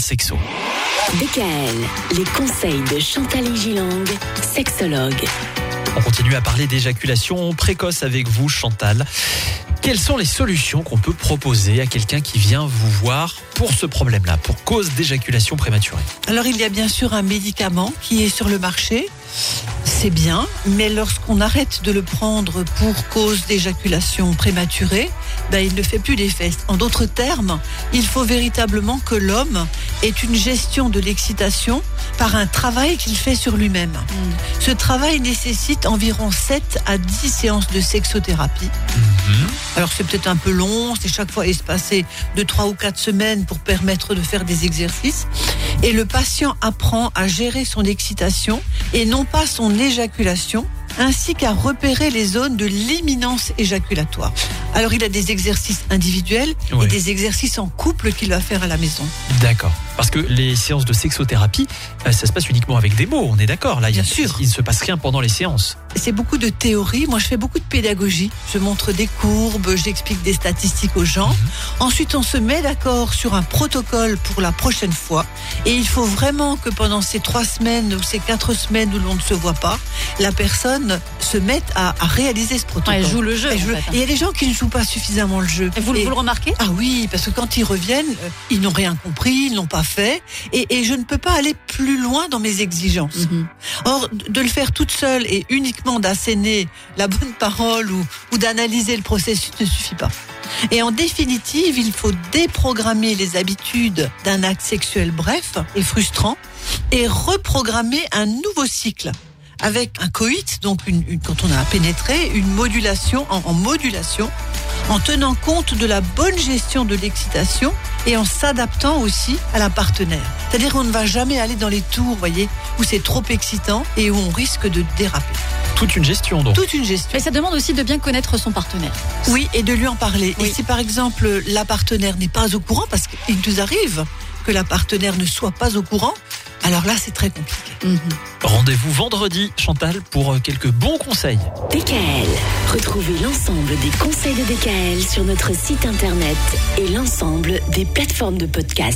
parle sexo. DKL, les conseils de Chantal Gilang, sexologue. On continue à parler d'éjaculation précoce avec vous, Chantal. Quelles sont les solutions qu'on peut proposer à quelqu'un qui vient vous voir pour ce problème-là, pour cause d'éjaculation prématurée? Alors il y a bien sûr un médicament qui est sur le marché. C'est bien, mais lorsqu'on arrête de le prendre pour cause d'éjaculation prématurée, ben, il ne fait plus d'effet. En d'autres termes, il faut véritablement que l'homme ait une gestion de l'excitation par un travail qu'il fait sur lui-même. Ce travail nécessite environ 7 à 10 séances de sexothérapie. Alors c'est peut-être un peu long, c'est chaque fois espacé de 3 ou 4 semaines pour permettre de faire des exercices. Et le patient apprend à gérer son excitation et non pas son éjaculation, ainsi qu'à repérer les zones de l'imminence éjaculatoire. Alors il a des exercices individuels et des exercices en couple qu'il va faire à la maison. D'accord. Parce que les séances de sexothérapie, euh, ça se passe uniquement avec des mots, on est d'accord. Là, il Bien sûr. il ne se passe rien pendant les séances. C'est beaucoup de théorie. Moi, je fais beaucoup de pédagogie. Je montre des courbes, j'explique des statistiques aux gens. Ensuite, on se met d'accord sur un protocole pour la prochaine fois. Et il faut vraiment que pendant ces trois semaines ou ces quatre semaines où l'on ne se voit pas, la personne se mette à, à réaliser ce protocole. Ouais, elle joue le jeu, Elle en joue- fait. Et il y a des gens qui ne jouent pas suffisamment le jeu. Et vous, Et- vous le remarquez? Ah oui, parce que quand ils reviennent, euh, ils n'ont rien compris, ils n'ont pas fait, et, et je ne peux pas aller plus loin dans mes exigences. Mhm. Or, de le faire toute seule et uniquement d'asséner la bonne parole ou, ou d'analyser le processus ne suffit pas. Et en définitive, il faut déprogrammer les habitudes d'un acte sexuel bref et frustrant et reprogrammer un nouveau cycle avec un coït, donc une, une- quand on a pénétré, une modulation en, en modulation, en tenant compte de la bonne gestion de l'excitation et en s'adaptant aussi à la partenaire. C'est-à-dire qu'on ne va jamais aller dans les tours, voyez, où c'est trop excitant et où on risque de déraper. Toute une gestion, donc. Toute une gestion. Mais ça demande aussi de bien connaître son partenaire. Oui, et de lui en parler. Oui. Et si par exemple la partenaire n'est pas au courant, parce qu'il nous arrive que la partenaire ne soit pas au courant, alors là c'est très compliqué. Mhm. Rendez-vous vendredi, Chantal, pour euh, quelques bons conseils. DKL, retrouvez l'ensemble des conseils de DKL sur notre site internet et l'ensemble des plateformes de podcast.